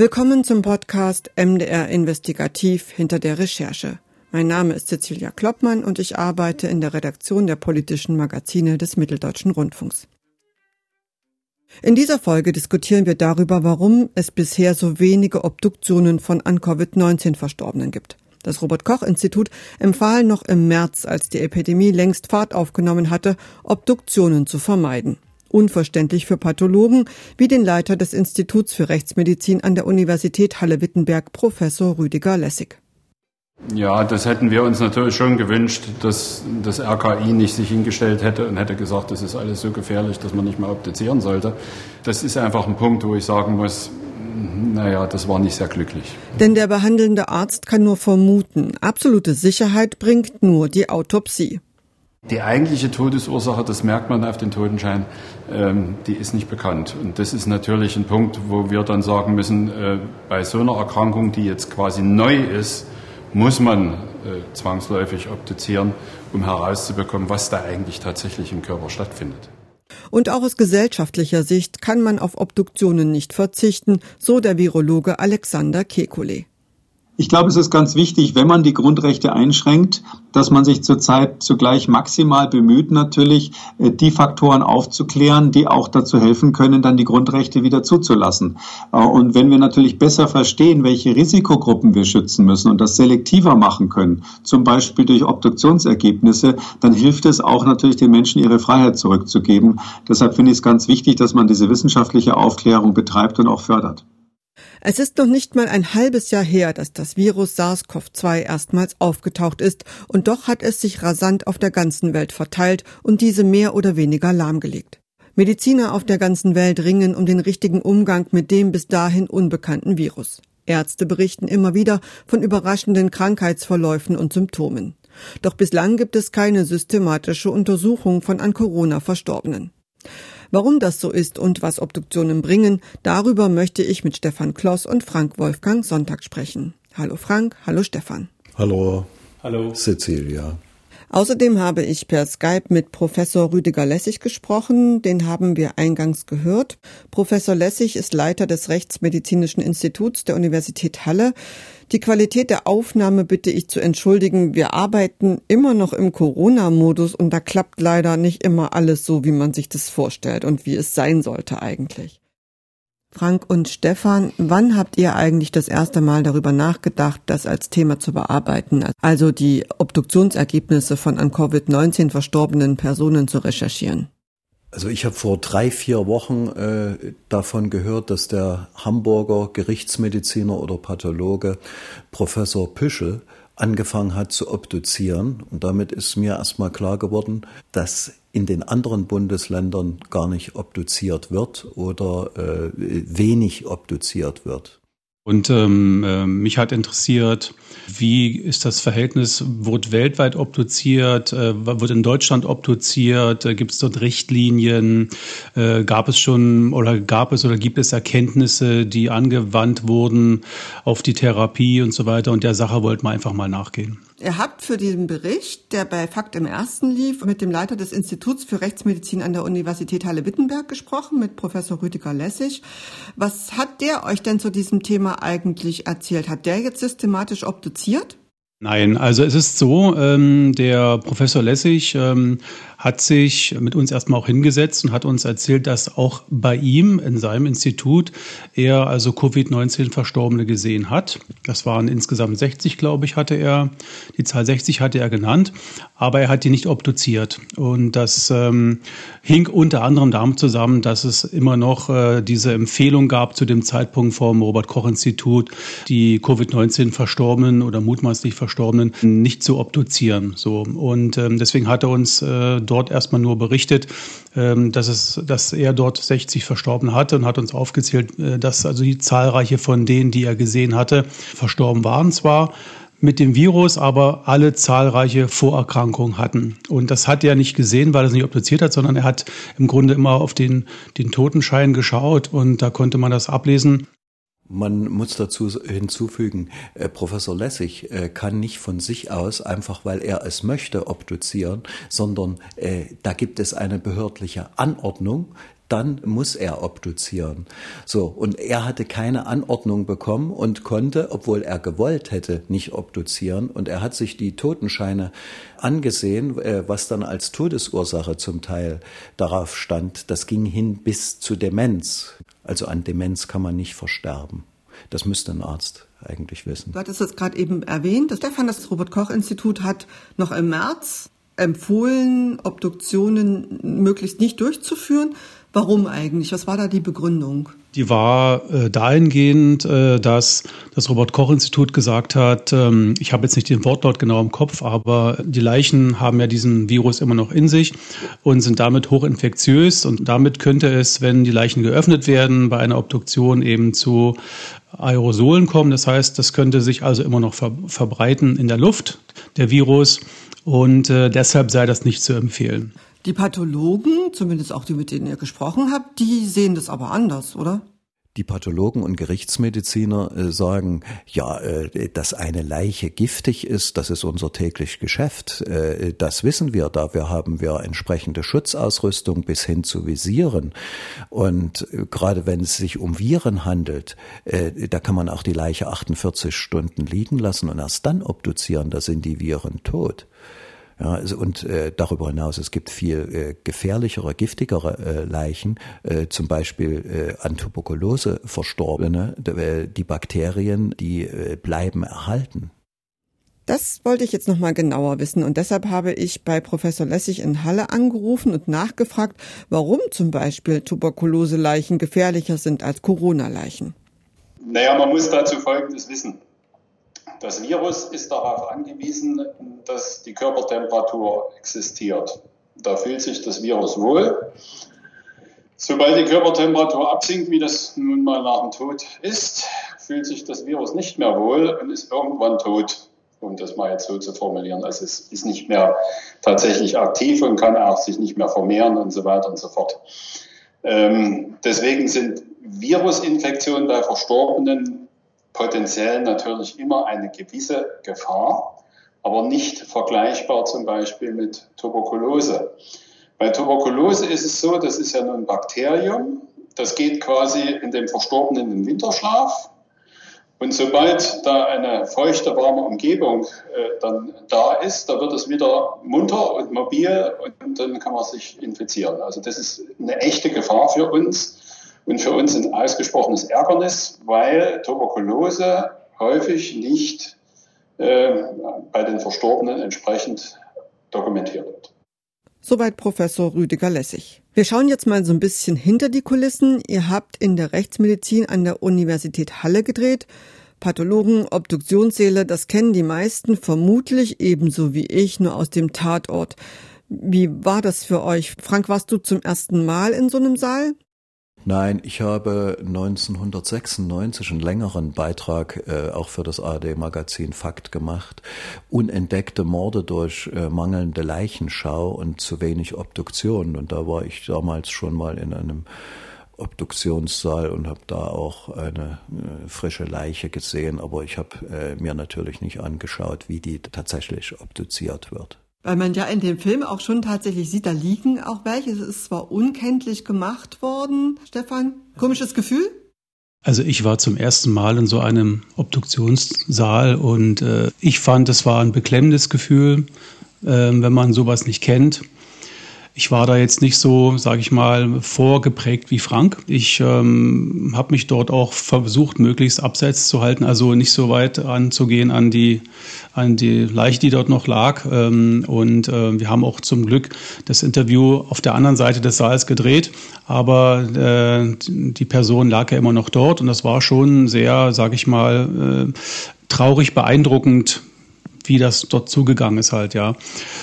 Willkommen zum Podcast MDR Investigativ hinter der Recherche. Mein Name ist Cecilia Kloppmann und ich arbeite in der Redaktion der politischen Magazine des Mitteldeutschen Rundfunks. In dieser Folge diskutieren wir darüber, warum es bisher so wenige Obduktionen von an Covid-19 Verstorbenen gibt. Das Robert Koch Institut empfahl noch im März, als die Epidemie längst Fahrt aufgenommen hatte, Obduktionen zu vermeiden. Unverständlich für Pathologen wie den Leiter des Instituts für Rechtsmedizin an der Universität Halle-Wittenberg, Professor Rüdiger Lessig. Ja, das hätten wir uns natürlich schon gewünscht, dass das RKI nicht sich hingestellt hätte und hätte gesagt, das ist alles so gefährlich, dass man nicht mehr obduzieren sollte. Das ist einfach ein Punkt, wo ich sagen muss, naja, das war nicht sehr glücklich. Denn der behandelnde Arzt kann nur vermuten. Absolute Sicherheit bringt nur die Autopsie. Die eigentliche Todesursache, das merkt man auf den Totenschein, ähm, die ist nicht bekannt. Und das ist natürlich ein Punkt, wo wir dann sagen müssen, äh, bei so einer Erkrankung, die jetzt quasi neu ist, muss man äh, zwangsläufig obduzieren, um herauszubekommen, was da eigentlich tatsächlich im Körper stattfindet. Und auch aus gesellschaftlicher Sicht kann man auf Obduktionen nicht verzichten, so der Virologe Alexander Kekulé. Ich glaube, es ist ganz wichtig, wenn man die Grundrechte einschränkt, dass man sich zurzeit zugleich maximal bemüht, natürlich äh, die Faktoren aufzuklären, die auch dazu helfen können, dann die Grundrechte wieder zuzulassen. Äh, und wenn wir natürlich besser verstehen, welche Risikogruppen wir schützen müssen und das selektiver machen können, zum Beispiel durch Obduktionsergebnisse, dann hilft es auch natürlich den Menschen ihre Freiheit zurückzugeben. Deshalb finde ich es ganz wichtig, dass man diese wissenschaftliche Aufklärung betreibt und auch fördert. Es ist noch nicht mal ein halbes Jahr her, dass das Virus SARS-CoV-2 erstmals aufgetaucht ist, und doch hat es sich rasant auf der ganzen Welt verteilt und diese mehr oder weniger lahmgelegt. Mediziner auf der ganzen Welt ringen um den richtigen Umgang mit dem bis dahin unbekannten Virus. Ärzte berichten immer wieder von überraschenden Krankheitsverläufen und Symptomen. Doch bislang gibt es keine systematische Untersuchung von an Corona Verstorbenen. Warum das so ist und was Obduktionen bringen, darüber möchte ich mit Stefan Kloss und Frank Wolfgang Sonntag sprechen. Hallo Frank, hallo Stefan. Hallo. Hallo. Cecilia. Außerdem habe ich per Skype mit Professor Rüdiger Lessig gesprochen. Den haben wir eingangs gehört. Professor Lessig ist Leiter des Rechtsmedizinischen Instituts der Universität Halle. Die Qualität der Aufnahme bitte ich zu entschuldigen. Wir arbeiten immer noch im Corona-Modus und da klappt leider nicht immer alles so, wie man sich das vorstellt und wie es sein sollte eigentlich. Frank und Stefan, wann habt ihr eigentlich das erste Mal darüber nachgedacht, das als Thema zu bearbeiten, also die Obduktionsergebnisse von an Covid-19 verstorbenen Personen zu recherchieren? Also ich habe vor drei, vier Wochen äh, davon gehört, dass der Hamburger Gerichtsmediziner oder Pathologe Professor Püschel angefangen hat zu obduzieren. Und damit ist mir erstmal klar geworden, dass in den anderen Bundesländern gar nicht obduziert wird oder äh, wenig obduziert wird. Und ähm, äh, mich hat interessiert, wie ist das Verhältnis, wird weltweit obduziert, äh, wird in Deutschland obduziert, äh, gibt es dort Richtlinien, äh, gab es schon oder gab es oder gibt es Erkenntnisse, die angewandt wurden auf die Therapie und so weiter. Und der Sache wollten wir einfach mal nachgehen. Ihr habt für diesen Bericht, der bei Fakt im Ersten lief, mit dem Leiter des Instituts für Rechtsmedizin an der Universität Halle-Wittenberg gesprochen, mit Professor Rüdiger Lessig. Was hat der euch denn zu diesem Thema eigentlich erzählt? Hat der jetzt systematisch obduziert? Nein, also es ist so, ähm, der Professor Lessig ähm, hat sich mit uns erstmal auch hingesetzt und hat uns erzählt, dass auch bei ihm in seinem Institut er also Covid-19 Verstorbene gesehen hat. Das waren insgesamt 60, glaube ich, hatte er. Die Zahl 60 hatte er genannt, aber er hat die nicht obduziert. Und das ähm, hing unter anderem damit zusammen, dass es immer noch äh, diese Empfehlung gab zu dem Zeitpunkt vom Robert-Koch-Institut, die Covid-19 Verstorbenen oder mutmaßlich Verstorbenen nicht zu obduzieren. So. Und ähm, deswegen hat er uns äh, dort erstmal nur berichtet, ähm, dass, es, dass er dort 60 verstorben hatte und hat uns aufgezählt, äh, dass also die zahlreiche von denen, die er gesehen hatte, verstorben waren zwar, mit dem Virus aber alle zahlreiche Vorerkrankungen hatten. Und das hat er nicht gesehen, weil er es nicht obduziert hat, sondern er hat im Grunde immer auf den, den Totenschein geschaut und da konnte man das ablesen. Man muss dazu hinzufügen, äh, Professor Lessig äh, kann nicht von sich aus, einfach weil er es möchte, obduzieren, sondern äh, da gibt es eine behördliche Anordnung, dann muss er obduzieren. So, und er hatte keine Anordnung bekommen und konnte, obwohl er gewollt hätte, nicht obduzieren. Und er hat sich die Totenscheine angesehen, äh, was dann als Todesursache zum Teil darauf stand. Das ging hin bis zu Demenz. Also an Demenz kann man nicht versterben. Das müsste ein Arzt eigentlich wissen. Du hattest es gerade eben erwähnt. Das Stefan, das Robert-Koch-Institut hat noch im März empfohlen, Obduktionen möglichst nicht durchzuführen. Warum eigentlich? Was war da die Begründung? Die war äh, dahingehend, äh, dass das Robert-Koch-Institut gesagt hat, ähm, ich habe jetzt nicht den Wortlaut genau im Kopf, aber die Leichen haben ja diesen Virus immer noch in sich und sind damit hochinfektiös und damit könnte es, wenn die Leichen geöffnet werden, bei einer Obduktion eben zu Aerosolen kommen. Das heißt, das könnte sich also immer noch ver verbreiten in der Luft, der Virus und äh, deshalb sei das nicht zu empfehlen. Die Pathologen, zumindest auch die, mit denen ihr gesprochen habt, die sehen das aber anders, oder? Die Pathologen und Gerichtsmediziner äh, sagen, ja, äh, dass eine Leiche giftig ist, das ist unser täglich Geschäft. Äh, das wissen wir. Dafür haben wir entsprechende Schutzausrüstung bis hin zu Visieren. Und gerade wenn es sich um Viren handelt, da kann man auch die Leiche 48 Stunden liegen lassen und erst dann obduzieren. Da sind die Viren tot. Ja, also, und äh, darüber hinaus, es gibt viel äh, gefährlichere, giftigere äh, Leichen, äh, zum Beispiel äh, an Tuberkulose Verstorbene. Äh, die Bakterien, die äh, bleiben erhalten. Das wollte ich jetzt nochmal genauer wissen und deshalb habe ich bei Professor Lessig in Halle angerufen und nachgefragt, warum zum Beispiel Tuberkuloseleichen gefährlicher sind als Corona-Leichen. Naja, man muss dazu Folgendes wissen. Das Virus ist darauf angewiesen, dass die Körpertemperatur existiert. Da fühlt sich das Virus wohl. Sobald die Körpertemperatur absinkt, wie das nun mal nach dem Tod ist, fühlt sich das Virus nicht mehr wohl und ist irgendwann tot, um das mal jetzt so zu formulieren. Also es ist nicht mehr tatsächlich aktiv und kann auch sich nicht mehr vermehren und so weiter und so fort. Ähm, deswegen sind Virusinfektionen bei Verstorbenen potenziell natürlich immer eine gewisse Gefahr, aber nicht vergleichbar zum Beispiel mit Tuberkulose. Bei Tuberkulose ist es so, das ist ja nur ein Bakterium, das geht quasi in dem Verstorbenen in den Winterschlaf. Und sobald da eine feuchte, warme Umgebung äh, dann da ist, da wird es wieder munter und mobil und dann kann man sich infizieren. Also das ist eine echte Gefahr für uns und für uns ein ausgesprochenes Ärgernis, weil Tuberkulose häufig nicht äh, bei den Verstorbenen entsprechend dokumentiert wird. Soweit Professor Rüdiger Lessig. Wir schauen jetzt mal so ein bisschen hinter die Kulissen. Ihr habt in der Rechtsmedizin an der Universität Halle gedreht. Pathologen, Obduktionssäle, das kennen die meisten vermutlich ebenso wie ich nur aus dem Tatort. Wie war das für euch? Frank, warst du zum ersten Mal in so einem Saal? Nein, ich habe 1996 einen längeren Beitrag äh, auch für das ARD-Magazin Fakt gemacht. Unentdeckte Morde durch äh, mangelnde Leichenschau und zu wenig Obduktionen. Und da war ich damals schon mal in einem Obduktionssaal und habe da auch eine äh, frische Leiche gesehen, aber ich habe äh, mir natürlich nicht angeschaut, wie die tatsächlich obduziert wird. Weil man ja in dem Film auch schon tatsächlich sieht, da liegen auch welche. Es ist zwar unkenntlich gemacht worden, Stefan. Komisches Gefühl? Also ich war zum ersten Mal in so einem Obduktionssaal und äh, ich fand, es war ein beklemmendes Gefühl, äh, wenn man sowas nicht kennt. Ich war da jetzt nicht so, sage ich mal, vorgeprägt wie Frank. Ich ähm, habe mich dort auch versucht, möglichst abseits zu halten, also nicht so weit anzugehen an die an die Leiche, die dort noch lag. Ähm, und äh, wir haben auch zum Glück das Interview auf der anderen Seite des Saals gedreht, aber äh, die Person lag ja immer noch dort und das war schon sehr, sage ich mal, äh, traurig beeindruckend, wie das dort zugegangen ist halt, ja.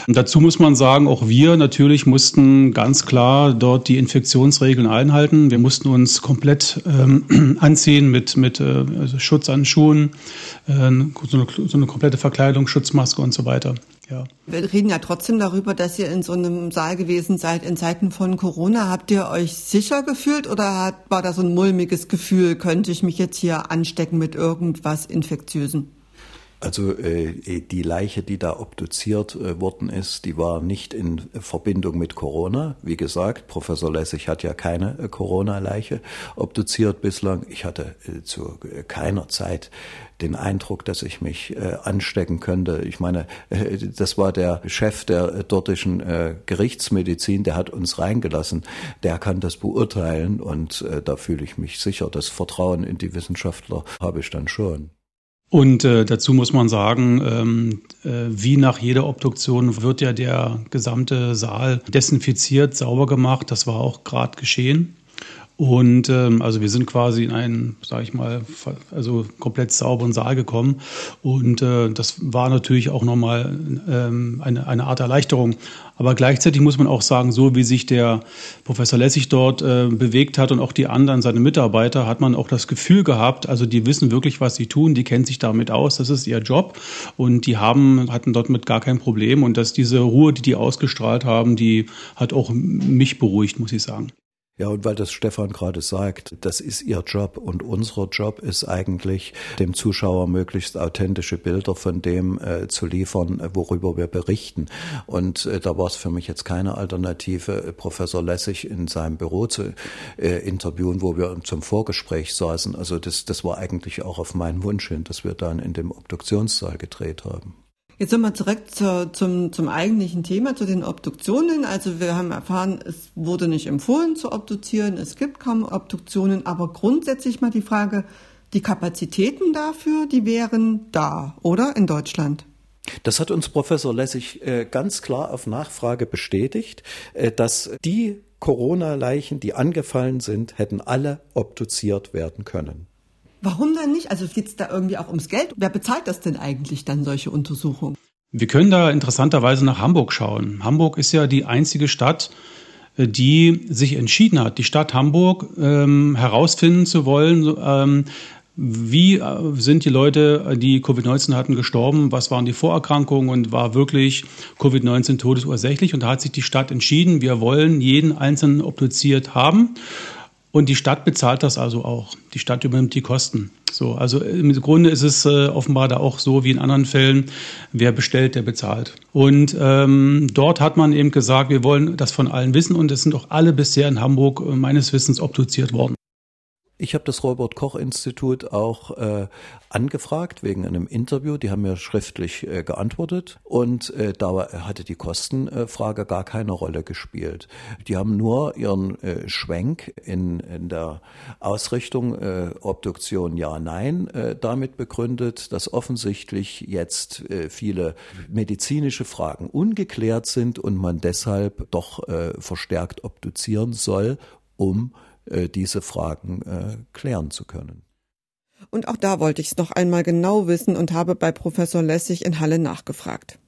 Und dazu muss man sagen, auch wir natürlich mussten ganz klar dort die Infektionsregeln einhalten. Wir mussten uns komplett ähm, anziehen mit, mit äh, also Schutzhandschuhen, äh, so, eine, so eine komplette Verkleidung, Schutzmaske und so weiter. Ja. Wir reden ja trotzdem darüber, dass ihr in so einem Saal gewesen seid in Zeiten von Corona. Habt ihr euch sicher gefühlt oder hat, war da so ein mulmiges Gefühl, könnte ich mich jetzt hier anstecken mit irgendwas Infektiösen? Also äh, die Leiche, die da obduziert äh, worden ist, die war nicht in Verbindung mit Corona. Wie gesagt, Professor Lessig hat ja keine äh, Corona-Leiche obduziert bislang. Ich hatte äh, zu äh, keiner Zeit den Eindruck, dass ich mich äh, anstecken könnte. Ich meine, äh, das war der Chef der äh, dortischen äh, Gerichtsmedizin, der hat uns reingelassen. Der kann das beurteilen und äh, da fühle ich mich sicher. Das Vertrauen in die Wissenschaftler habe ich dann schon. Und äh, dazu muss man sagen, ähm, äh, wie nach jeder Obduktion wird ja der gesamte Saal desinfiziert, sauber gemacht. Das war auch gerade geschehen. Und ähm, also wir sind quasi in einen, sage ich mal, also komplett sauberen Saal gekommen. Und äh, das war natürlich auch nochmal ähm, eine, eine Art Erleichterung. Aber gleichzeitig muss man auch sagen, so wie sich der Professor Lessig dort äh, bewegt hat und auch die anderen, seine Mitarbeiter, hat man auch das Gefühl gehabt, also die wissen wirklich, was sie tun, die kennen sich damit aus, das ist ihr Job und die haben, hatten dort mit gar kein Problem. Und dass diese Ruhe, die die ausgestrahlt haben, die hat auch mich beruhigt, muss ich sagen. Ja, und weil das Stefan gerade sagt, das ist ihr Job und unser Job ist eigentlich, dem Zuschauer möglichst authentische Bilder von dem äh, zu liefern, äh, worüber wir berichten. Und äh, da war es für mich jetzt keine Alternative, äh, Professor Lessig in seinem Büro zu äh, interviewen, wo wir zum Vorgespräch saßen. Also das, das war eigentlich auch auf meinen Wunsch hin, dass wir dann in dem Obduktionssaal gedreht haben. Jetzt nochmal zurück zur, zum, zum eigentlichen Thema, zu den Obduktionen. Also wir haben erfahren, es wurde nicht empfohlen zu obduzieren, es gibt kaum Obduktionen, aber grundsätzlich mal die Frage, die Kapazitäten dafür, die wären da, oder in Deutschland? Das hat uns Professor Lessig äh, ganz klar auf Nachfrage bestätigt, äh, dass die Corona-Leichen, die angefallen sind, hätten alle obduziert werden können. Warum dann nicht? Also geht es da irgendwie auch ums Geld? Wer bezahlt das denn eigentlich dann, solche Untersuchungen? Wir können da interessanterweise nach Hamburg schauen. Hamburg ist ja die einzige Stadt, äh, die sich entschieden hat, die Stadt Hamburg ähm, herausfinden zu wollen, ähm, wie äh, sind die Leute, die Covid-19 hatten, gestorben? Was waren die Vorerkrankungen und war wirklich Covid-19 todesursächlich? Und da hat sich die Stadt entschieden, wir wollen jeden Einzelnen obduziert haben. Und die Stadt bezahlt das also auch. Die Stadt übernimmt die Kosten. So, also im Grunde ist es äh, offenbar da auch so wie in anderen Fällen, wer bestellt, der bezahlt. Und ähm, dort hat man eben gesagt, wir wollen das von allen wissen und es sind auch alle bisher in Hamburg äh, meines Wissens obduziert worden. Ich habe das Robert Koch Institut auch äh, angefragt wegen einem Interview. Die haben mir schriftlich äh, geantwortet und äh, da hatte die Kostenfrage gar keine Rolle gespielt. Die haben nur ihren äh, Schwenk in, in der Ausrichtung äh, Obduktion ja nein äh, damit begründet, dass offensichtlich jetzt äh, viele medizinische Fragen ungeklärt sind und man deshalb doch äh, verstärkt obduzieren soll, um äh, diese Fragen äh, klären zu können. Und auch da wollte ich es noch einmal genau wissen und habe bei Professor Lessig in Halle nachgefragt.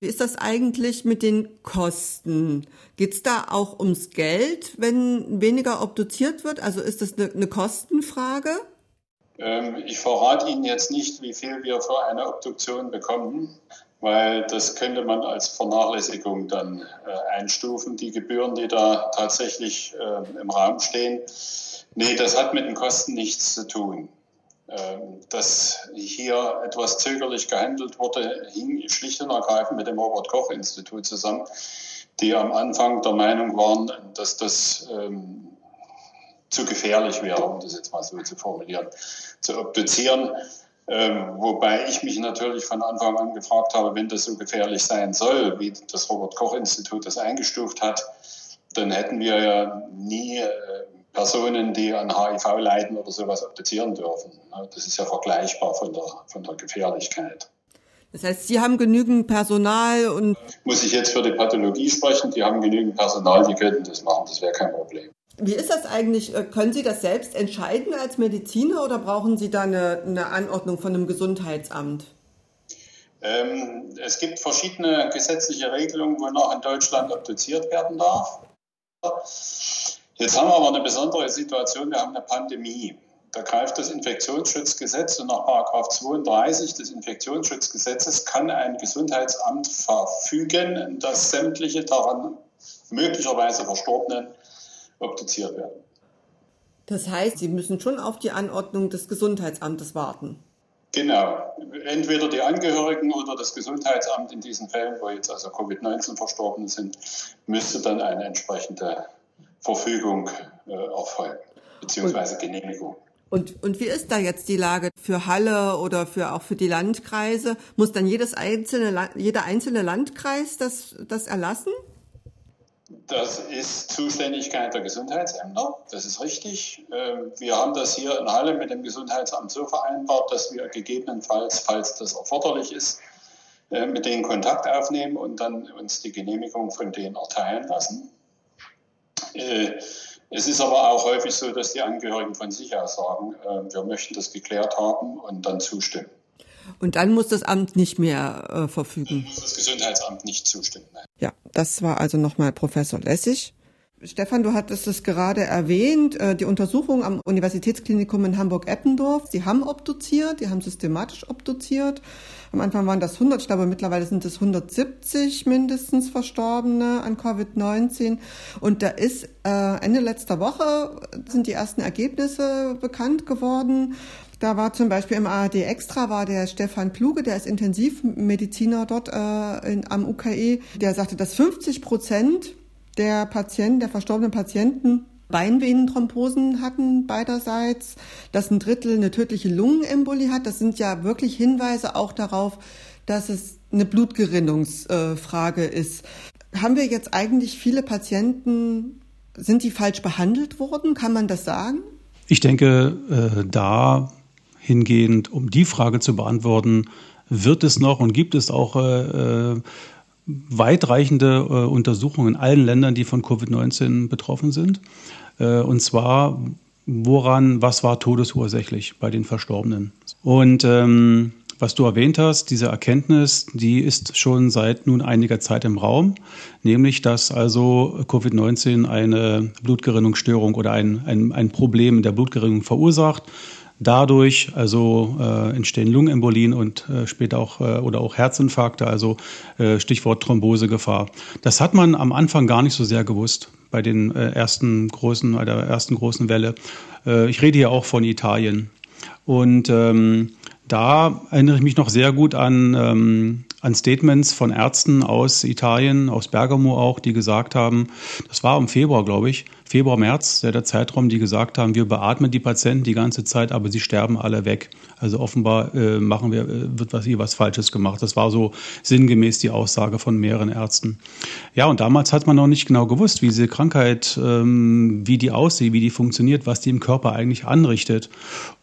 Wie ist das eigentlich mit den Kosten? Geht es da auch ums Geld, wenn weniger obduziert wird? Also ist das eine, eine Kostenfrage? Ähm, ich verrate Ihnen jetzt nicht, wie viel wir für eine Obduktion bekommen weil das könnte man als Vernachlässigung dann äh, einstufen, die Gebühren, die da tatsächlich äh, im Raum stehen. Nee, das hat mit den Kosten nichts zu tun. Ähm, dass hier etwas zögerlich gehandelt wurde, hing schlicht und ergreifend mit dem Robert-Koch-Institut zusammen, die am Anfang der Meinung waren, dass das ähm, zu gefährlich wäre, um das jetzt mal so zu formulieren, zu obduzieren. Ähm, wobei ich mich natürlich von Anfang an gefragt habe, wenn das so gefährlich sein soll, wie das Robert Koch Institut das eingestuft hat, dann hätten wir ja nie äh, Personen, die an HIV leiden oder sowas obduzieren dürfen. Das ist ja vergleichbar von der, von der Gefährlichkeit. Das heißt, Sie haben genügend Personal und. Muss ich jetzt für die Pathologie sprechen? Die haben genügend Personal, die könnten das machen, das wäre kein Problem. Wie ist das eigentlich? Äh, können Sie das selbst entscheiden als Mediziner oder brauchen Sie da eine, eine Anordnung von einem Gesundheitsamt? Ähm, es gibt verschiedene gesetzliche Regelungen, wonach in Deutschland obduziert werden darf. Jetzt haben wir aber eine besondere Situation. Wir haben eine Pandemie. Da greift das Infektionsschutzgesetz und nach 32 des Infektionsschutzgesetzes kann ein Gesundheitsamt verfügen, dass sämtliche daran möglicherweise Verstorbenen obduziert werden. Das heißt, Sie müssen schon auf die Anordnung des Gesundheitsamtes warten. Genau. Entweder die Angehörigen oder das Gesundheitsamt in diesen Fällen, wo jetzt also Covid-19 Verstorbene sind, müsste dann eine entsprechende Verfügung äh, erfolgen, beziehungsweise und, Genehmigung. Und, und wie ist da jetzt die Lage für Halle oder für auch für die Landkreise? Muss dann jedes einzelne, jeder einzelne Landkreis das, das erlassen? Das ist Zuständigkeit der Gesundheitsämter, das ist richtig. Ähm, wir haben das hier in Halle mit dem Gesundheitsamt so vereinbart, dass wir gegebenenfalls, falls das erforderlich ist, äh, mit denen Kontakt aufnehmen und dann uns die Genehmigung von denen erteilen lassen. Äh, es ist aber auch häufig so, dass die Angehörigen von sich aus sagen, äh, wir möchten das geklärt haben und dann zustimmen. Und dann muss das Amt nicht mehr äh, verfügen. Das Gesundheitsamt nicht zustimmen. Nein. Ja, das war also nochmal Professor Lessig. Stefan, du hattest es gerade erwähnt, äh, die Untersuchung am Universitätsklinikum in Hamburg-Eppendorf. Sie haben obduziert, die haben systematisch obduziert. Am Anfang waren das 100, ich glaube mittlerweile sind es 170 mindestens Verstorbene an Covid-19. Und da ist äh, Ende letzter Woche sind die ersten Ergebnisse bekannt geworden. Da war zum Beispiel im ARD Extra war der Stefan Kluge, der ist Intensivmediziner dort äh, in, am UKE, der sagte, dass 50 Prozent der Patienten, der verstorbenen Patienten Beinvenenthrombosen hatten beiderseits, dass ein Drittel eine tödliche Lungenembolie hat. Das sind ja wirklich Hinweise auch darauf, dass es eine Blutgerinnungsfrage ist. Haben wir jetzt eigentlich viele Patienten, sind die falsch behandelt worden? Kann man das sagen? Ich denke, äh, da hingehend, um die Frage zu beantworten, wird es noch und gibt es auch äh, äh weitreichende äh, Untersuchungen in allen Ländern, die von Covid-19 betroffen sind. Äh, und zwar, woran, was war todesursächlich bei den Verstorbenen? Und ähm, was du erwähnt hast, diese Erkenntnis, die ist schon seit nun einiger Zeit im Raum, nämlich dass also Covid-19 eine Blutgerinnungsstörung oder ein, ein, ein Problem in der Blutgerinnung verursacht Dadurch also äh, entstehen Lungenembolien und äh, später auch äh, oder auch Herzinfarkte, also äh, Stichwort Thrombosegefahr. Das hat man am Anfang gar nicht so sehr gewusst bei den äh, ersten großen, bei der ersten großen Welle. Äh, ich rede hier auch von Italien. Und ähm, da erinnere ich mich noch sehr gut an, ähm, an Statements von Ärzten aus Italien, aus Bergamo auch, die gesagt haben, das war im Februar, glaube ich, Februar, März, der, der Zeitraum, die gesagt haben, wir beatmen die Patienten die ganze Zeit, aber sie sterben alle weg. Also offenbar äh, machen wir, äh, wird was hier was Falsches gemacht. Das war so sinngemäß die Aussage von mehreren Ärzten. Ja, und damals hat man noch nicht genau gewusst, wie diese Krankheit, ähm, wie die aussieht, wie die funktioniert, was die im Körper eigentlich anrichtet.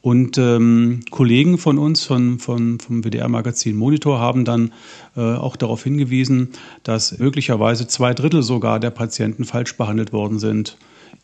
Und ähm, Kollegen von uns, von, von, vom WDR-Magazin Monitor, haben dann äh, auch darauf hingewiesen, dass möglicherweise zwei Drittel sogar der Patienten falsch behandelt worden sind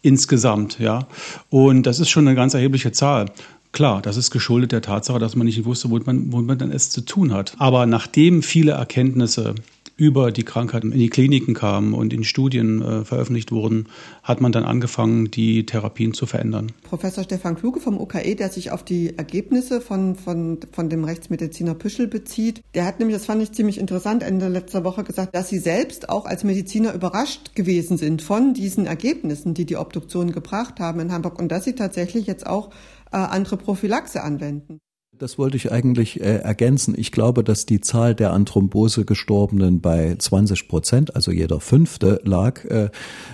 insgesamt, ja. Und das ist schon eine ganz erhebliche Zahl. Klar, das ist geschuldet der Tatsache, dass man nicht wusste, womit man, womit man dann es zu tun hat. Aber nachdem viele Erkenntnisse über die Krankheit in die Kliniken kamen und in Studien äh, veröffentlicht wurden, hat man dann angefangen, die Therapien zu verändern. Professor Stefan Kluge vom UKE, der sich auf die Ergebnisse von, von, von dem Rechtsmediziner Püschel bezieht, der hat nämlich, das fand ich ziemlich interessant, Ende letzter Woche gesagt, dass sie selbst auch als Mediziner überrascht gewesen sind von diesen Ergebnissen, die die Obduktion gebracht haben in Hamburg und dass sie tatsächlich jetzt auch äh, andere Prophylaxe anwenden. Das wollte ich eigentlich äh, ergänzen. Ich glaube, dass die Zahl der an Thrombose Gestorbenen bei 20 Prozent, also jeder Fünfte, lag äh,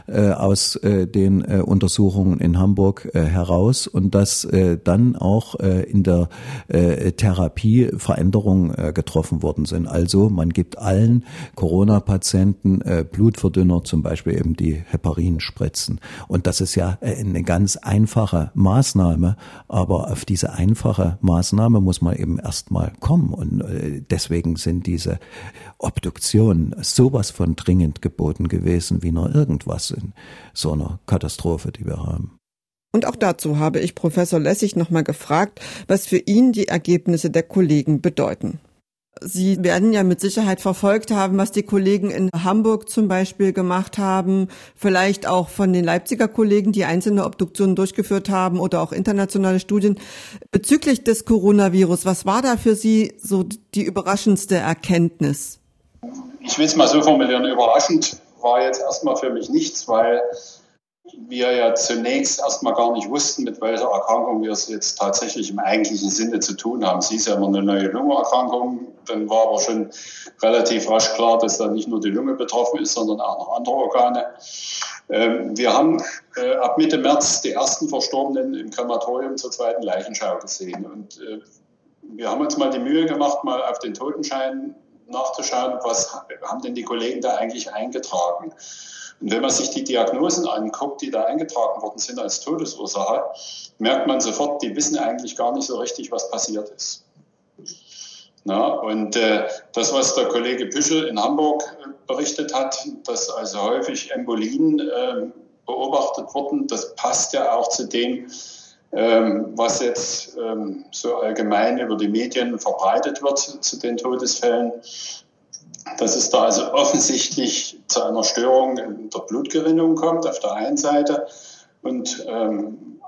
äh, aus äh, den äh, Untersuchungen in Hamburg äh, heraus und dass äh, dann auch äh, in der äh, Therapie Veränderungen äh, getroffen worden sind. Also man gibt allen Corona-Patienten äh, Blutverdünner, zum Beispiel eben die Heparinspritzen. Und das ist ja äh, eine ganz einfache Maßnahme, aber auf diese einfache Maßnahme Annahme muss man eben erstmal kommen. Und äh, deswegen sind diese Obduktionen sowas von dringend geboten gewesen wie nur irgendwas in so einer Katastrophe, die wir haben. Und auch dazu habe ich Professor Lessig nochmal gefragt, was für ihn die Ergebnisse der Kollegen bedeuten. Sie werden ja mit Sicherheit verfolgt haben, was die Kollegen in Hamburg zum Beispiel gemacht haben, vielleicht auch von den Leipziger Kollegen, die einzelne Obduktionen durchgeführt haben oder auch internationale Studien. Bezüglich des Coronavirus, was war da für Sie so die überraschendste Erkenntnis? Ich will es mal so formulieren, überraschend war jetzt erstmal für mich nichts, weil wir ja zunächst erstmal gar nicht wussten, mit welcher Erkrankung wir es jetzt tatsächlich im eigentlichen Sinne zu tun haben. Sie ist ja immer eine neue Lungenerkrankung. Dann war aber schon relativ rasch klar, dass da nicht nur die Lunge betroffen ist, sondern auch noch andere Organe. Ähm, wir haben äh, ab Mitte März die ersten Verstorbenen im Krematorium zur zweiten Leichenschau gesehen. Und äh, wir haben uns mal die Mühe gemacht, mal auf den Totenschein nachzuschauen, was haben denn die Kollegen da eigentlich eingetragen. Und wenn man sich die Diagnosen anguckt, die da eingetragen worden sind als Todesursache, merkt man sofort, die wissen eigentlich gar nicht so richtig, was passiert ist. Na, und äh, das, was der Kollege Püschel in Hamburg äh, berichtet hat, dass also häufig Embolien äh, beobachtet wurden, das passt ja auch zu dem, ähm, was jetzt ähm, so allgemein über die Medien verbreitet wird zu den Todesfällen dass es da also offensichtlich zu einer Störung in der Blutgerinnung kommt auf der einen Seite und ähm,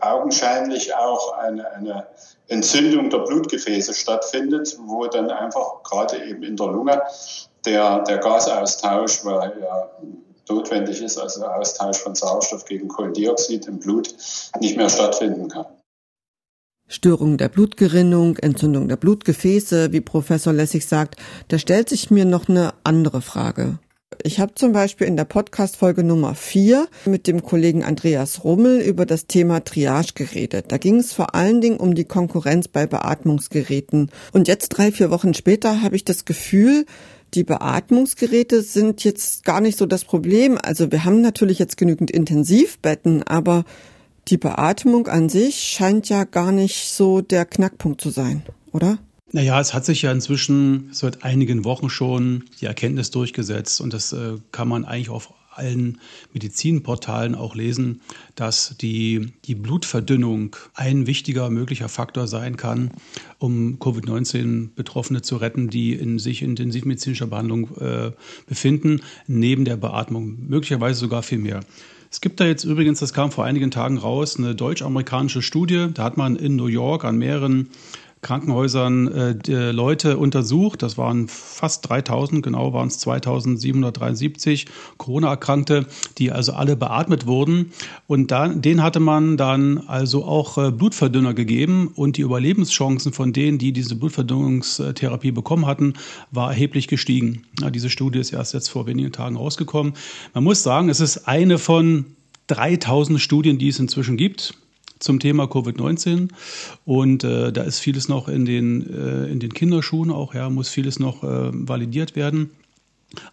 augenscheinlich auch eine, eine Entzündung der Blutgefäße stattfindet, wo dann einfach gerade eben in der Lunge der, der Gasaustausch, weil ja notwendig ist, also der Austausch von Sauerstoff gegen Kohlendioxid im Blut, nicht mehr stattfinden kann. Störung der Blutgerinnung, Entzündung der Blutgefäße, wie Professor Lessig sagt, da stellt sich mir noch eine andere Frage. Ich habe zum Beispiel in der Podcast-Folge Nummer 4 mit dem Kollegen Andreas Rummel über das Thema Triage geredet. Da ging es vor allen Dingen um die Konkurrenz bei Beatmungsgeräten. Und jetzt drei, vier Wochen später habe ich das Gefühl, die Beatmungsgeräte sind jetzt gar nicht so das Problem. Also wir haben natürlich jetzt genügend Intensivbetten, aber die Beatmung an sich scheint ja gar nicht so der Knackpunkt zu sein, oder? Naja, es hat sich ja inzwischen seit einigen Wochen schon die Erkenntnis durchgesetzt und das äh, kann man eigentlich auf allen Medizinportalen auch lesen, dass die, die Blutverdünnung ein wichtiger möglicher Faktor sein kann, um Covid-19-Betroffene zu retten, die in sich intensivmedizinischer Behandlung äh, befinden, neben der Beatmung, möglicherweise sogar viel mehr. Es gibt da jetzt übrigens, das kam vor einigen Tagen raus, eine deutsch-amerikanische Studie. Da hat man in New York an mehreren Krankenhäusern äh, Leute untersucht. Das waren fast 3000, genau waren es 2773 Corona-Erkrankte, die also alle beatmet wurden. Und dann, denen hatte man dann also auch äh, Blutverdünner gegeben und die Überlebenschancen von denen, die diese Blutverdünnungstherapie bekommen hatten, war erheblich gestiegen. Ja, diese Studie ist erst jetzt vor wenigen Tagen rausgekommen. Man muss sagen, es ist eine von 3000 Studien, die es inzwischen gibt zum Thema Covid-19. Und äh, da ist vieles noch in den, äh, in den Kinderschuhen auch, ja, muss vieles noch äh, validiert werden.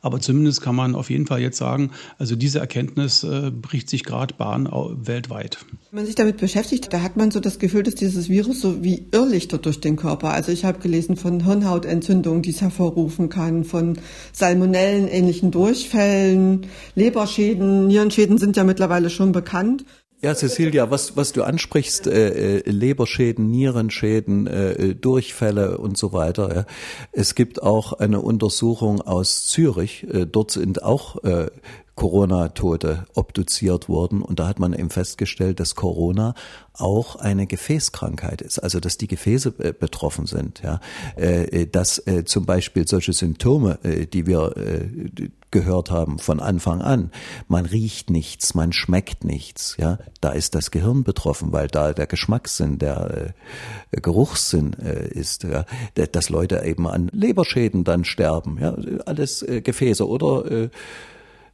Aber zumindest kann man auf jeden Fall jetzt sagen, also diese Erkenntnis äh, bricht sich gerade Bahn weltweit. Wenn man sich damit beschäftigt, da hat man so das Gefühl, dass dieses Virus so wie Irrlichter durch den Körper. Also ich habe gelesen von Hirnhautentzündungen, die es hervorrufen kann, von Salmonellen ähnlichen Durchfällen, Leberschäden, Nierenschäden sind ja mittlerweile schon bekannt. Ja, Cecilia, was, was du ansprichst, äh, äh, Leberschäden, Nierenschäden, äh, Durchfälle und so weiter. Ja. Es gibt auch eine Untersuchung aus Zürich. Äh, dort sind auch äh, Corona-Tote obduziert worden und da hat man eben festgestellt, dass Corona auch eine Gefäßkrankheit ist, also dass die Gefäße äh, betroffen sind, ja, äh, dass äh, zum Beispiel solche Symptome, die wir gehört haben von Anfang an, man riecht nichts, man schmeckt nichts, ja, da ist das Gehirn betroffen, weil da der Geschmackssinn, der Geruchssinn ist, ja, dass Leute eben an Leberschäden dann sterben, ja, alles Gefäße oder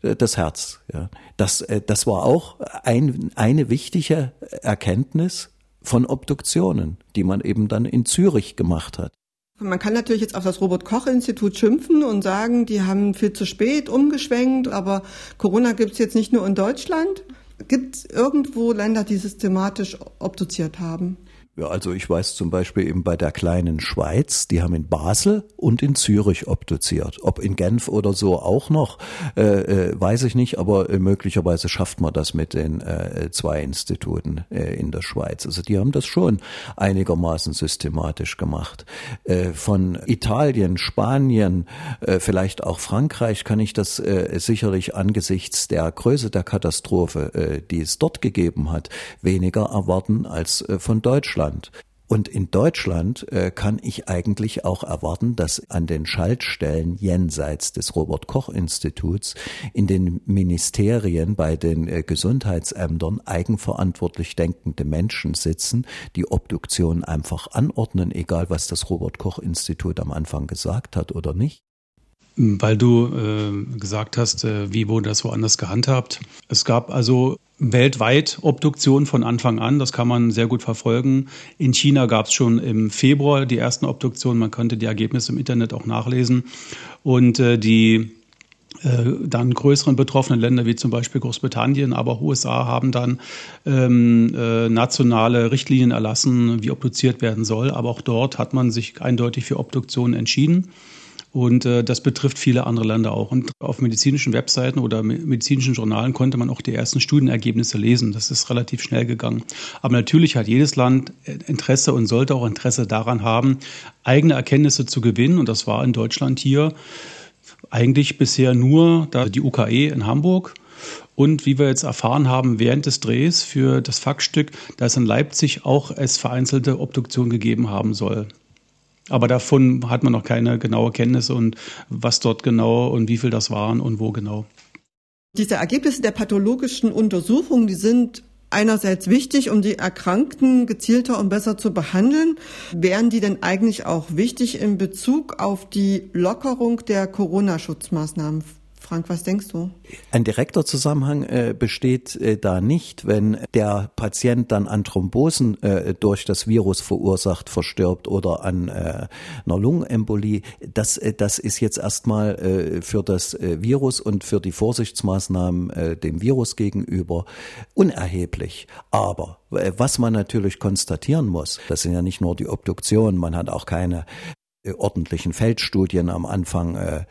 das Herz. Ja. Das, äh, das war auch ein, eine wichtige Erkenntnis von Obduktionen, die man eben dann in Zürich gemacht hat. Man kann natürlich jetzt auf das Robert-Koch-Institut schimpfen und sagen, die haben viel zu spät umgeschwenkt, aber Corona gibt es jetzt nicht nur in Deutschland. Gibt es irgendwo Länder, die systematisch obduziert haben? Ja, also ich weiß zum Beispiel eben bei der kleinen Schweiz, die haben in Basel und in Zürich obduziert. Ob in Genf oder so auch noch, äh, äh, weiß ich nicht, aber äh, möglicherweise schafft man das mit den äh, zwei Instituten äh, in der Schweiz. Also die haben das schon einigermaßen systematisch gemacht. Äh, von Italien, Spanien, äh, vielleicht auch Frankreich kann ich das äh, sicherlich angesichts der Größe der Katastrophe, äh, die es dort gegeben hat, weniger erwarten als von Deutschland. Deutschland. Und in Deutschland äh, kann ich eigentlich auch erwarten, dass an den Schaltstellen jenseits des Robert Koch Instituts in den Ministerien bei den äh, Gesundheitsämtern eigenverantwortlich denkende Menschen sitzen, die Obduktion einfach anordnen, egal was das Robert Koch Institut am Anfang gesagt hat oder nicht. Weil du äh, gesagt hast, äh, wie wurde das woanders gehandhabt. Es gab also weltweit Obduktion von Anfang an. Das kann man sehr gut verfolgen. In China gab es schon im Februar die ersten Obduktionen. Man konnte die Ergebnisse im Internet auch nachlesen. Und äh, die äh, dann größeren betroffenen Länder wie zum Beispiel Großbritannien, aber USA haben dann ähm, äh, nationale Richtlinien erlassen, wie obduziert werden soll. Aber auch dort hat man sich eindeutig für Obduktionen entschieden. Und äh, das betrifft viele andere Länder auch. Und auf medizinischen Webseiten oder medizinischen Journalen konnte man auch die ersten Studienergebnisse lesen. Das ist relativ schnell gegangen. Aber natürlich hat jedes Land Interesse und sollte auch Interesse daran haben, eigene Erkenntnisse zu gewinnen. Und das war in Deutschland hier eigentlich bisher nur die UKE in Hamburg. Und wie wir jetzt erfahren haben während des Drehs für das Faktstück, dass in Leipzig auch es vereinzelte Obduktionen gegeben haben soll. Aber davon hat man noch keine genaue Kenntnis und was dort genau und wie viel das waren und wo genau. Diese Ergebnisse der pathologischen Untersuchungen, die sind einerseits wichtig, um die Erkrankten gezielter und besser zu behandeln. Wären die denn eigentlich auch wichtig in Bezug auf die Lockerung der Corona-Schutzmaßnahmen Frank, was denkst du? Ein direkter Zusammenhang äh, besteht äh, da nicht, wenn der Patient dann an Thrombosen äh, durch das Virus verursacht verstirbt oder an äh, einer Lungenembolie. Das, äh, das ist jetzt erstmal äh, für das Virus und für die Vorsichtsmaßnahmen dem Virus gegenüber unerheblich. Aber was man natürlich konstatieren muss, das sind ja nicht nur die Obduktionen, man hat auch keine ordentlichen Feldstudien am Anfang äh,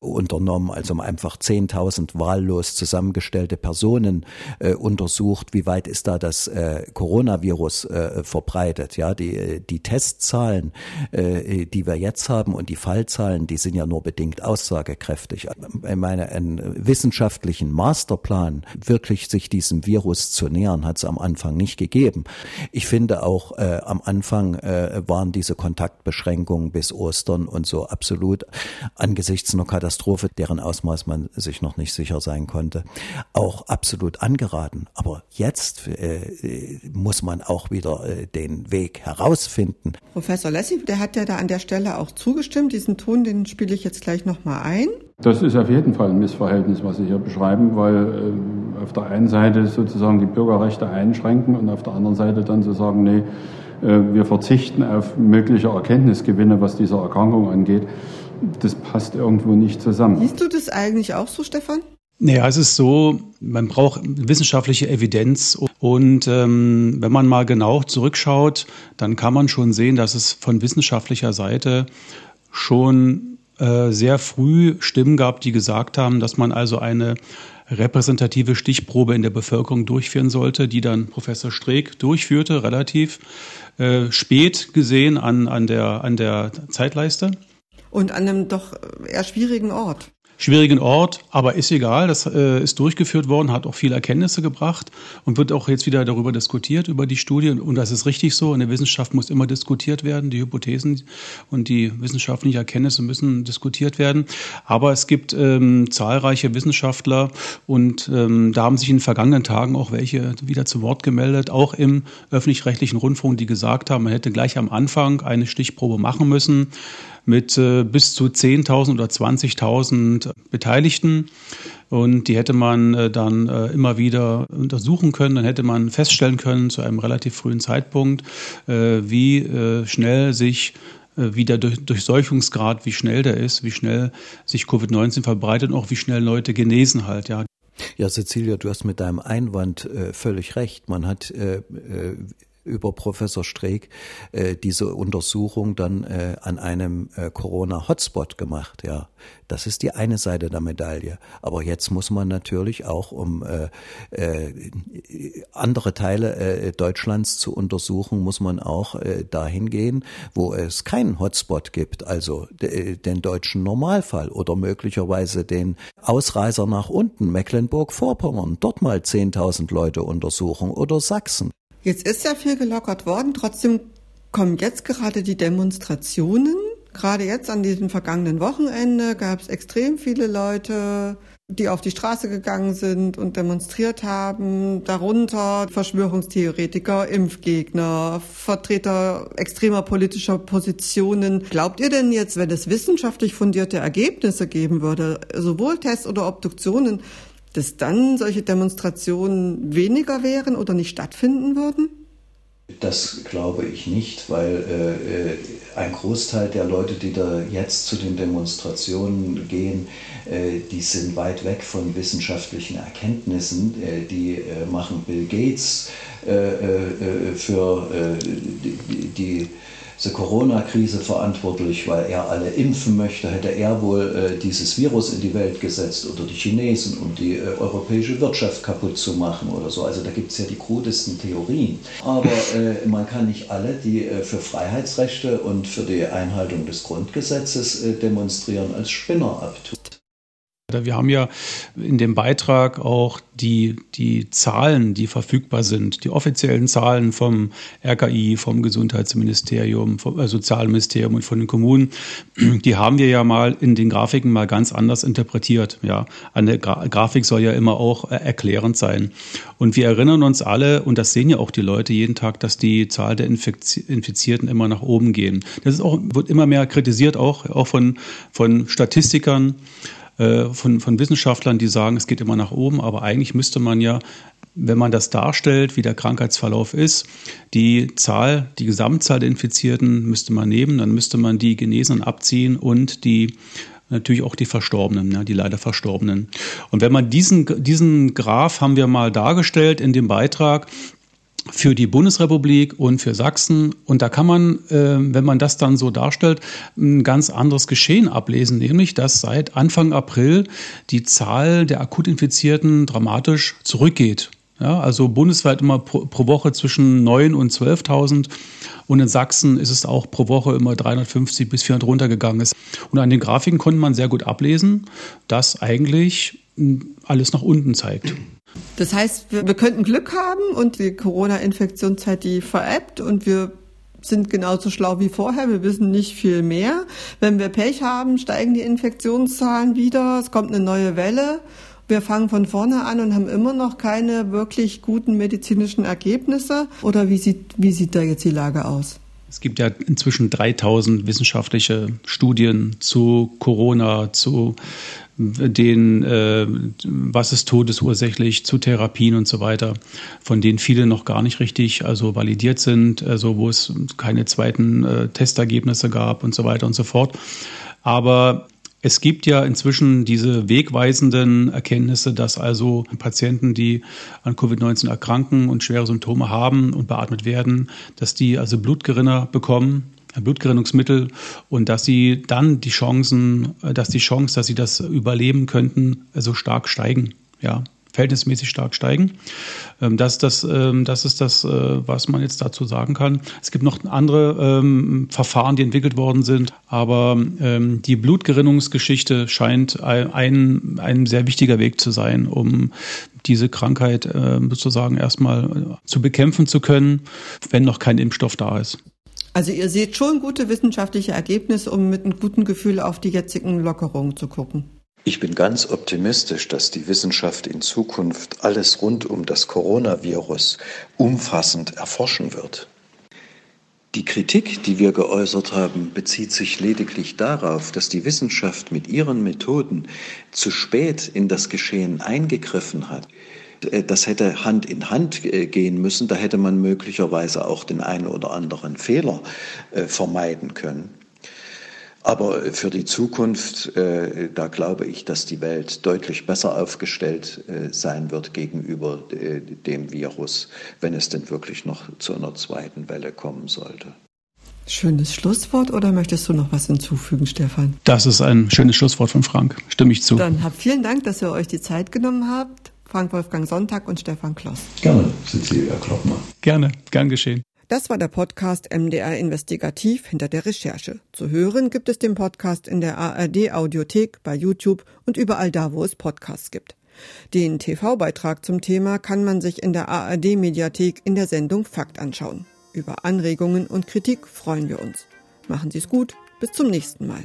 unternommen, also einfach 10.000 wahllos zusammengestellte Personen äh, untersucht, wie weit ist da das äh, Coronavirus äh, verbreitet. Ja, die, die Testzahlen, äh, die wir jetzt haben und die Fallzahlen, die sind ja nur bedingt aussagekräftig. Ich meine, einen wissenschaftlichen Masterplan, wirklich sich diesem Virus zu nähern, hat es am Anfang nicht gegeben. Ich finde auch, äh, am Anfang äh, waren diese Kontaktbeschränkungen bis Ostern und so absolut angesichts einer Katastrophe Katastrophe, deren Ausmaß man sich noch nicht sicher sein konnte, auch absolut angeraten. Aber jetzt äh, muss man auch wieder äh, den Weg herausfinden. Professor Lessig, der hat ja da an der Stelle auch zugestimmt. Diesen Ton, den spiele ich jetzt gleich nochmal ein. Das ist auf jeden Fall ein Missverhältnis, was Sie hier beschreiben, weil äh, auf der einen Seite sozusagen die Bürgerrechte einschränken und auf der anderen Seite dann zu sagen, nee, äh, wir verzichten auf mögliche Erkenntnisgewinne, was diese Erkrankung angeht das passt irgendwo nicht zusammen. Siehst du das eigentlich auch so, Stefan? Naja, es ist so, man braucht wissenschaftliche Evidenz und ähm, wenn man mal genau zurückschaut, dann kann man schon sehen, dass es von wissenschaftlicher Seite schon äh, sehr früh Stimmen gab, die gesagt haben, dass man also eine repräsentative Stichprobe in der Bevölkerung durchführen sollte, die dann Professor Streeck durchführte, relativ äh, spät gesehen an, an, der, an der Zeitleiste und an einem doch eher schwierigen Ort schwierigen Ort, aber ist egal. Das äh, ist durchgeführt worden, hat auch viele Erkenntnisse gebracht und wird auch jetzt wieder darüber diskutiert, über die Studie. Und das ist richtig so. In der Wissenschaft muss immer diskutiert werden. Die Hypothesen und die wissenschaftlichen Erkenntnisse müssen diskutiert werden. Aber es gibt ähm, zahlreiche Wissenschaftler und ähm, da haben sich in den vergangenen Tagen auch welche wieder zu Wort gemeldet, auch im öffentlich-rechtlichen Rundfunk, die gesagt haben, man hätte gleich am Anfang eine Stichprobe machen müssen mit äh, bis zu 10.000 oder 20.000 Beteiligten. Und die hätte man äh, dann äh, immer wieder untersuchen können. Dann hätte man feststellen können zu einem relativ frühen Zeitpunkt, äh, wie äh, schnell sich äh, wie der Durchseuchungsgrad, wie schnell der ist, wie schnell sich Covid-19 verbreitet und auch wie schnell Leute genesen halt, ja. Ja, Cecilia, du hast mit deinem Einwand äh, völlig recht. Man hat äh, äh, über Professor Streeck äh, diese Untersuchung dann äh, an einem äh, Corona-Hotspot gemacht. Ja, das ist die eine Seite der Medaille. Aber jetzt muss man natürlich auch, um äh, äh, andere Teile äh, Deutschlands zu untersuchen, muss man auch äh, dahin gehen, wo es keinen Hotspot gibt, also de, den deutschen Normalfall oder möglicherweise den Ausreißer nach unten, Mecklenburg-Vorpommern, dort mal 10.000 Leute untersuchen oder Sachsen. Jetzt ist ja viel gelockert worden, trotzdem kommen jetzt gerade die Demonstrationen. Gerade jetzt an diesem vergangenen Wochenende gab es extrem viele Leute, die auf die Straße gegangen sind und demonstriert haben, darunter Verschwörungstheoretiker, Impfgegner, Vertreter extremer politischer Positionen. Glaubt ihr denn jetzt, wenn es wissenschaftlich fundierte Ergebnisse geben würde, sowohl Tests oder Obduktionen, dass dann solche Demonstrationen weniger wären oder nicht stattfinden würden? Das glaube ich nicht, weil äh, äh, ein Großteil der Leute, die da jetzt zu den Demonstrationen gehen, äh, die sind weit weg von wissenschaftlichen Erkenntnissen. Äh, die äh, machen Bill Gates äh, für die, die zur Corona-Krise verantwortlich, weil er alle impfen möchte, hätte er wohl äh, dieses Virus in die Welt gesetzt oder die Chinesen, um die äh, europäische Wirtschaft kaputt zu machen oder so. Also da gibt es ja die krudesten Theorien. Aber äh, man kann nicht alle, die äh, für Freiheitsrechte und für die Einhaltung des Grundgesetzes äh, demonstrieren, als Spinner abtun. Wir haben ja in dem Beitrag auch die, die Zahlen, die verfügbar sind, die offiziellen Zahlen vom RKI, vom Gesundheitsministerium, vom Sozialministerium und von den Kommunen, die haben wir ja mal in den Grafiken mal ganz anders interpretiert. Ja, eine Gra Grafik soll ja immer auch äh, erklärend sein. Und wir erinnern uns alle, und das sehen ja auch die Leute jeden Tag, dass die Zahl der Infizierten immer nach oben gehen. Das ist auch, wird immer mehr kritisiert, auch, auch von, von Statistikern. Äh, von, von Wissenschaftlern, die sagen, es geht immer nach oben, aber eigentlich müsste man ja wenn man das darstellt, wie der Krankheitsverlauf ist, die Zahl, die Gesamtzahl der Infizierten müsste man nehmen, dann müsste man die Genesenen abziehen und die natürlich auch die Verstorbenen, ja, die leider Verstorbenen. Und wenn man diesen, diesen Graph haben wir mal dargestellt in dem Beitrag, für die Bundesrepublik und für Sachsen. Und da kann man, äh, wenn man das dann so darstellt, ein ganz anderes Geschehen ablesen, nämlich dass seit Anfang April die Zahl der akut Infizierten dramatisch zurückgeht. Ja, also bundesweit immer pro, pro Woche zwischen 9 und 12.000 und in Sachsen ist es auch pro Woche immer 350 bis 400 runtergegangen ist. Und an den Grafiken konnte man sehr gut ablesen, dass eigentlich alles nach unten zeigt. Das heißt, wir, wir könnten Glück haben und die Corona-Infektionszeit, die veräppt und wir sind genauso schlau wie vorher. Wir wissen nicht viel mehr. Wenn wir Pech haben, steigen die Infektionszahlen wieder. Es kommt eine neue Welle. Wir fangen von vorne an und haben immer noch keine wirklich guten medizinischen Ergebnisse. Oder wie sieht, wie sieht da jetzt die Lage aus? Es gibt ja inzwischen 3000 wissenschaftliche Studien zu Corona, zu den, äh, was ist todesursächlich, zu Therapien und so weiter, von denen viele noch gar nicht richtig also validiert sind, also wo es keine zweiten äh, Testergebnisse gab und so weiter und so fort. Aber es gibt ja inzwischen diese wegweisenden Erkenntnisse, dass also Patienten, die an Covid-19 erkranken und schwere Symptome haben und beatmet werden, dass die also Blutgerinner bekommen Blutgerinnungsmittel und dass sie dann die Chancen, äh, dass die Chance, dass sie das überleben könnten, so also stark steigen. Ja, verhältnismäßig stark steigen. Ähm, das, das, ähm, das ist das, äh, was man jetzt dazu sagen kann. Es gibt noch andere ähm, Verfahren, die entwickelt worden sind, aber die Blutgerinnungsgeschichte scheint ein, ein sehr wichtiger Weg zu sein, um diese Krankheit äh, sozusagen erstmal zu bekämpfen zu können, wenn noch kein Impfstoff da ist. Also ihr seht schon gute wissenschaftliche Ergebnisse, um mit einem guten Gefühl auf die jetzigen Lockerungen zu gucken. Ich bin ganz optimistisch, dass die Wissenschaft in Zukunft alles rund um das Coronavirus umfassend erforschen wird. Die Kritik, die wir geäußert haben, bezieht sich lediglich darauf, dass die Wissenschaft mit ihren Methoden zu spät in das Geschehen eingegriffen hat. Äh, das hätte Hand in Hand äh, gehen müssen. Da hätte man möglicherweise auch den einen oder anderen Fehler äh, vermeiden können. Aber für die Zukunft, äh, da glaube ich, dass die Welt deutlich besser aufgestellt äh, sein wird gegenüber äh, dem Virus, wenn es denn wirklich noch zu einer zweiten Welle kommen sollte. Schönes Schlusswort oder möchtest du noch was hinzufügen, Stefan? Das ist ein schönes Schlusswort von Frank. Stimme ich zu. Dann habt vielen Dank, dass ihr euch die Zeit genommen habt. Frank Wolfgang Sonntag und Stefan Kloss. Gerne, Cecilia Kloppmann. Gerne, gern geschehen. Das war der Podcast MDR Investigativ hinter der Recherche. Zu hören gibt es den Podcast in der ARD Audiothek, bei YouTube und überall da, wo es Podcasts gibt. Den TV-Beitrag zum Thema kann man sich in der ARD Mediathek in der Sendung Fakt anschauen. Über Anregungen und Kritik freuen wir uns. Machen Sie es gut, bis zum nächsten Mal.